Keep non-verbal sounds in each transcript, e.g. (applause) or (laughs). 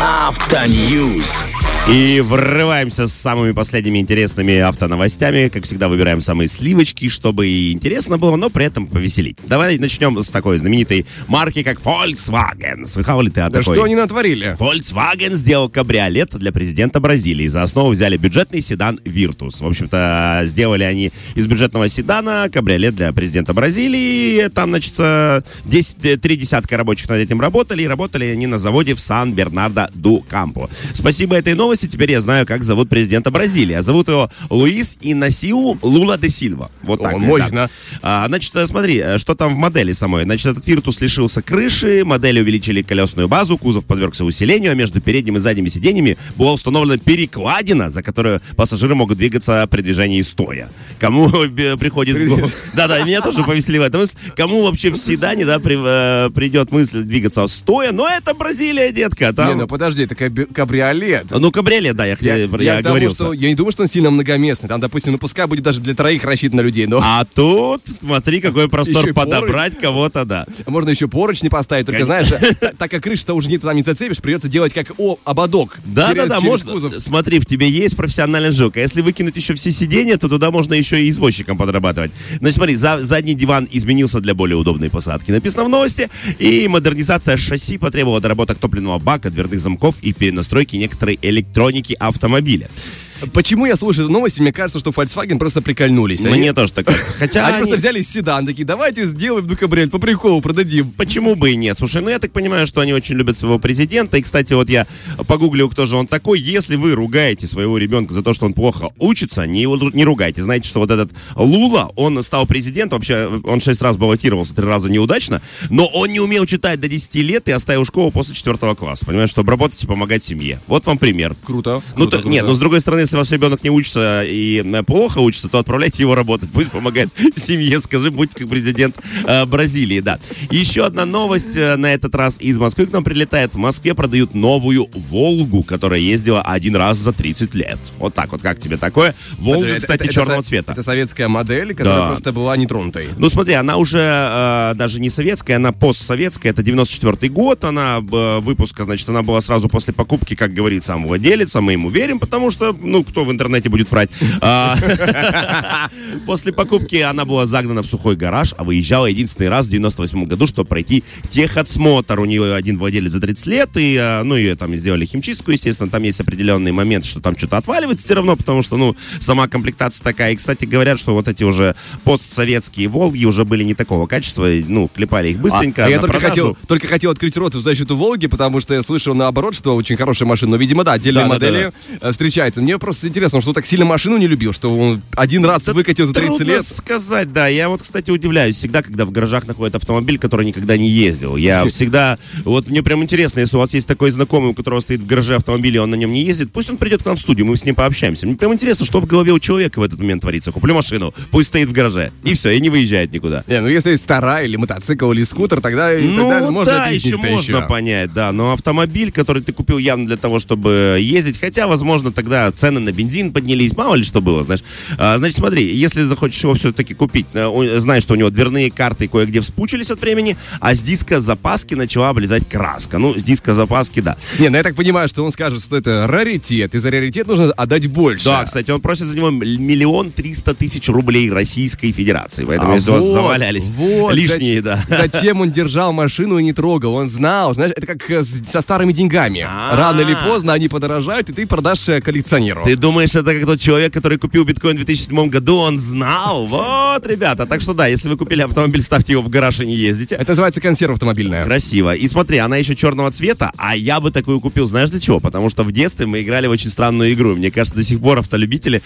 After News. И врываемся с самыми последними интересными автоновостями. Как всегда, выбираем самые сливочки, чтобы и интересно было, но при этом повеселить. Давай начнем с такой знаменитой марки, как Volkswagen. Слыхал ли ты о Да такой? что они натворили? Volkswagen сделал кабриолет для президента Бразилии. За основу взяли бюджетный седан Virtus. В общем-то, сделали они из бюджетного седана кабриолет для президента Бразилии. Там, значит, э, 10, э, три десятка рабочих над этим работали. И работали они на заводе в Сан-Бернардо-ду-Кампо. Спасибо этой новости. Теперь я знаю, как зовут президента Бразилии. А зовут его Луис Инасиу Лула де Сильва. Вот О, так. мощно. да. А, значит, э, смотри, э, что там в модели самой. Значит, этот Virtus лишился крыши, модели увеличили колесную базу, кузов подвергся усилению, а между передним и задними сиденьями была установлена перекладина, за которую пассажиры могут двигаться при движении стоя. Кому э, приходит в голову... (laughs) Да-да, меня тоже повеселила эта мысль. Кому вообще в седане, да, при- э, придет мысль двигаться стоя? Но это Бразилия, детка. Там... Не, ну подожди, это кабриолет. Ну, кабриолет, да, я, Я, я, я что я не думаю, что он сильно многоместный. Там, допустим, ну пускай будет даже для троих рассчитан на людей, но А тут, смотри, какой (laughs) простор Еще подобрать кого-то, да. можно еще поручни поставить. Только знаешь, та- так как крыша-то уже никто там не зацепишь, придется делать как о, ободок. Да, через- да, да, через можно. кузов. Смотри, в тебе есть профессиональный жук. А если выкинуть еще все сиденья, то туда можно еще и извозчиком подрабатывать. Значит, смотри, за- задний диван изменился для более удобной посадки. Написано в новости. И модернизация шасси потребовала доработок топливного бака, дверных замков и перенастройки некоторой электроники автомобиля. Почему я слушаю эту новость, и мне кажется, что Volkswagen просто прикольнулись. Мне тоже так кажется. (laughs) Хотя Они просто взяли седан, такие, давайте сделаем кабриолет по приколу, продадим. Почему бы и нет? Слушай, ну я так понимаю, что они очень любят своего президента. И, кстати, вот я погуглил, кто же он такой. Если вы ругаете своего ребенка за то, что он плохо учится, не, его не ругайте. Знаете, что вот этот Лула, он стал президентом. Вообще, он шесть раз баллотировался, три раза неудачно. Но он не умел читать до 10 лет и оставил школу после четвертого класса. Понимаешь, чтобы работать и помогать семье. Вот вам пример. Круто. Ну, круто, то- круто. нет, ну с другой стороны, если ваш ребенок не учится и э, плохо учится, то отправляйте его работать. Пусть помогает (laughs) семье, скажи, будь как президент э, Бразилии, да. Еще одна новость э, на этот раз из Москвы к нам прилетает. В Москве продают новую Волгу, которая ездила один раз за 30 лет. Вот так вот, как тебе такое? Волга, Это- кстати, это- это черного со- цвета. Это советская модель, которая Да. просто была нетронутой. Ну смотри, она уже э, даже не советская, она постсоветская, это 94 год, она э, выпуска, значит, она была сразу после покупки, как говорит сам владелец, а мы ему верим, потому что, ну, кто в интернете будет врать. А, После покупки она была загнана в сухой гараж, а выезжала единственный раз в 98 году, чтобы пройти техосмотр. У нее один владелец за 30 лет, и, э, ну, ее там сделали химчистку, естественно, там есть определенный момент, что там что-то отваливается все равно, потому что, ну, сама комплектация такая. И, кстати, говорят, что вот эти уже постсоветские Волги уже были не такого качества, ну, клепали их быстренько А я на только продажу. хотел, только хотел открыть рот в защиту Волги, потому что я слышал наоборот, что очень хорошая машина. Но, видимо, да, отдельные Да, да, модели э, встречаются. Мне просто интересно, что он так сильно машину не любил, что он один раз выкатил за 30 Трудно лет. сказать, да. Я вот, кстати, удивляюсь всегда, когда в гаражах находят автомобиль, который никогда не ездил. Я всегда... Вот мне прям интересно, если у вас есть такой знакомый, у которого стоит в гараже автомобиль, и он на нем не ездит, пусть он придет к нам в студию, мы с ним пообщаемся. Мне прям интересно, что в голове у человека в этот момент творится. Куплю машину, пусть стоит в гараже, и все, и не выезжает никуда. Не, ну если старая или мотоцикл, или скутер, тогда, Ну, тогда можно да, еще это можно еще. понять, да. Но автомобиль, который ты купил явно для того, чтобы ездить, хотя, возможно, тогда цены на бензин поднялись, мало ли что было, знаешь. А, значит, смотри, если захочешь его все-таки купить, э, знаешь, что у него дверные карты кое-где вспучились от времени, а с диска запаски начала облезать краска. Ну, с диска запаски, да. Не, ну я так понимаю, что он скажет, что это раритет, и за раритет нужно отдать больше. Да, кстати, он просит за него миллион триста тысяч рублей Российской Федерации. Поэтому, А если у вас вот, завалялись вот, лишние, зач- да. Зачем он держал машину и не трогал? Он знал, знаешь, это как э, со старыми деньгами. А. Рано или поздно они подорожают, и ты продашь э, коллекционеру. Ты думаешь, это как тот человек, который купил биткоин в 2007 году, он знал? Вот, ребята. Так что да, если вы купили автомобиль, ставьте его в гараж и не ездите. Это называется консерва автомобильная. Красиво. И смотри, она еще черного цвета, а я бы такую купил, знаешь для чего? Потому что в детстве мы играли в очень странную игру. Мне кажется, до сих пор автолюбители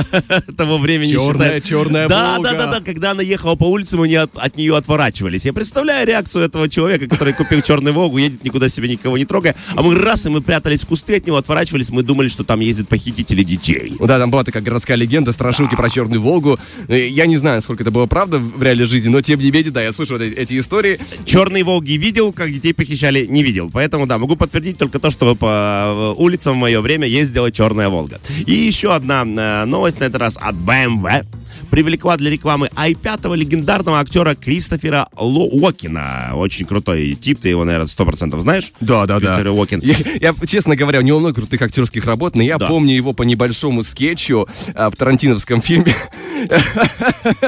(laughs) того времени Черная, черная да, да, да, да. Когда она ехала по улице, мы не от, от нее отворачивались. Я представляю реакцию этого человека, который купил черную Волгу, едет никуда себе никого не трогая. А мы раз, и мы прятались в кусты от него, отворачивались, мы думали, что там ездят похитители детей. Да, там была такая городская легенда, страшилки про Черную Волгу. Э, Я не знаю, сколько это было правда в реальной жизни, но тем не менее, да, я слышал эти, эти истории. Черные Волги видел, как детей похищали, не видел. Поэтому, да, могу подтвердить только то, что по э, улицам в мое время ездила черная Волга. И еще одна э, новость, на этот раз от BMW. Привлекла для рекламы i5 легендарного актера Кристофера Ло Уокина. Очень крутой тип, ты его, наверное, сто процентов знаешь? Да, да, да. Кристофер Уокен. Я, я, честно говоря, у него много крутых актерских работ, но я Да. помню его по небольшому скетчу а, в тарантиновском фильме.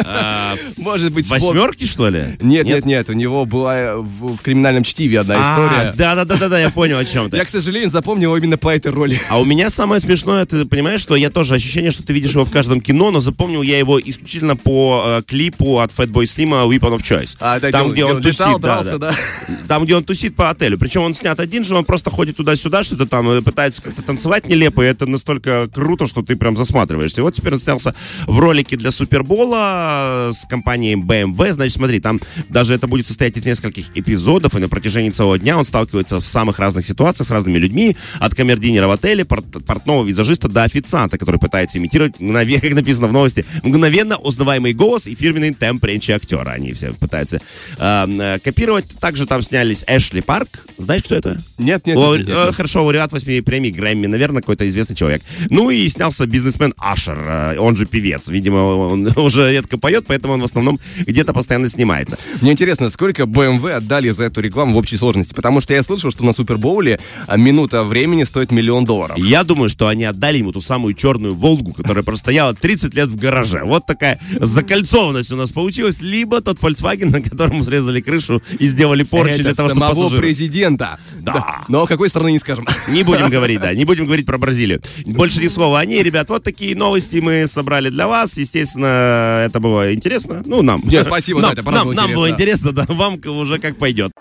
А, (laughs) Может быть, Восьмерки, что ли? Нет, нет, нет, у него была э, в, в криминальном чтиве одна история. Да, да, да, да, да, я понял о чем ты. Я, к сожалению, запомнил его именно по этой роли. А у меня самое смешное, ты понимаешь, что я тоже ощущение, что ты видишь его в каждом кино, но запомнил я его исключительно по э, клипу от Fatboy Slim Weapon of Choice. А, да, там, где где он он летал, тусит, да, дрался, да. да. (laughs) Там, где он тусит по отелю. Причем он снят один же, он просто ходит туда-сюда, что-то там э, пытается как-то танцевать нелепо, и это настолько круто, что ты прям засматриваешься. И вот теперь он снялся в ролике для Супербола э, с компанией BMW. Значит, смотри, там даже это будет состоять из нескольких эпизодов, и на протяжении целого дня он сталкивается в самых разных ситуациях с разными людьми, от камердинера в отеле, порт- портного визажиста до официанта, который пытается имитировать, мгновенно, (laughs) как написано в новости, мгновенно узнаваемый голос и фирменный темп речи актера. Они все пытаются э, э, копировать. Также там снялись Эшли Парк. Знаешь, кто это? Нет, нет, Лау- нет, нет, э, нет. Хорошо, лауреат восьми премий Грэмми, наверное, какой-то известный человек. Ну и снялся бизнесмен Ашер, э, он же певец. Видимо, он (laughs) уже редко поет, поэтому он в основном где-то постоянно снимается. Мне интересно, сколько BMW отдали за эту рекламу в общей сложности? Потому что я слышал, что на Супербоуле а, минута времени стоит миллион долларов. Я думаю, что они отдали ему ту самую черную Волгу, которая простояла 30 лет в гараже. Вот такая закольцованность у нас получилась. Либо тот Volkswagen, на котором срезали крышу и сделали порчи Это для того, чтобы самого пассажиры- президента. Да. Но какой страны не скажем. Не будем (laughs) говорить, да, не будем говорить про Бразилию. Больше ни слова о ней, ребят. Вот такие новости мы собрали для вас. Естественно, это было интересно. Ну, нам. Нет, спасибо, да, нам, это правда нам, нам было интересно. интересно, да, вам уже как пойдет.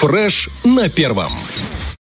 Фреш на первом.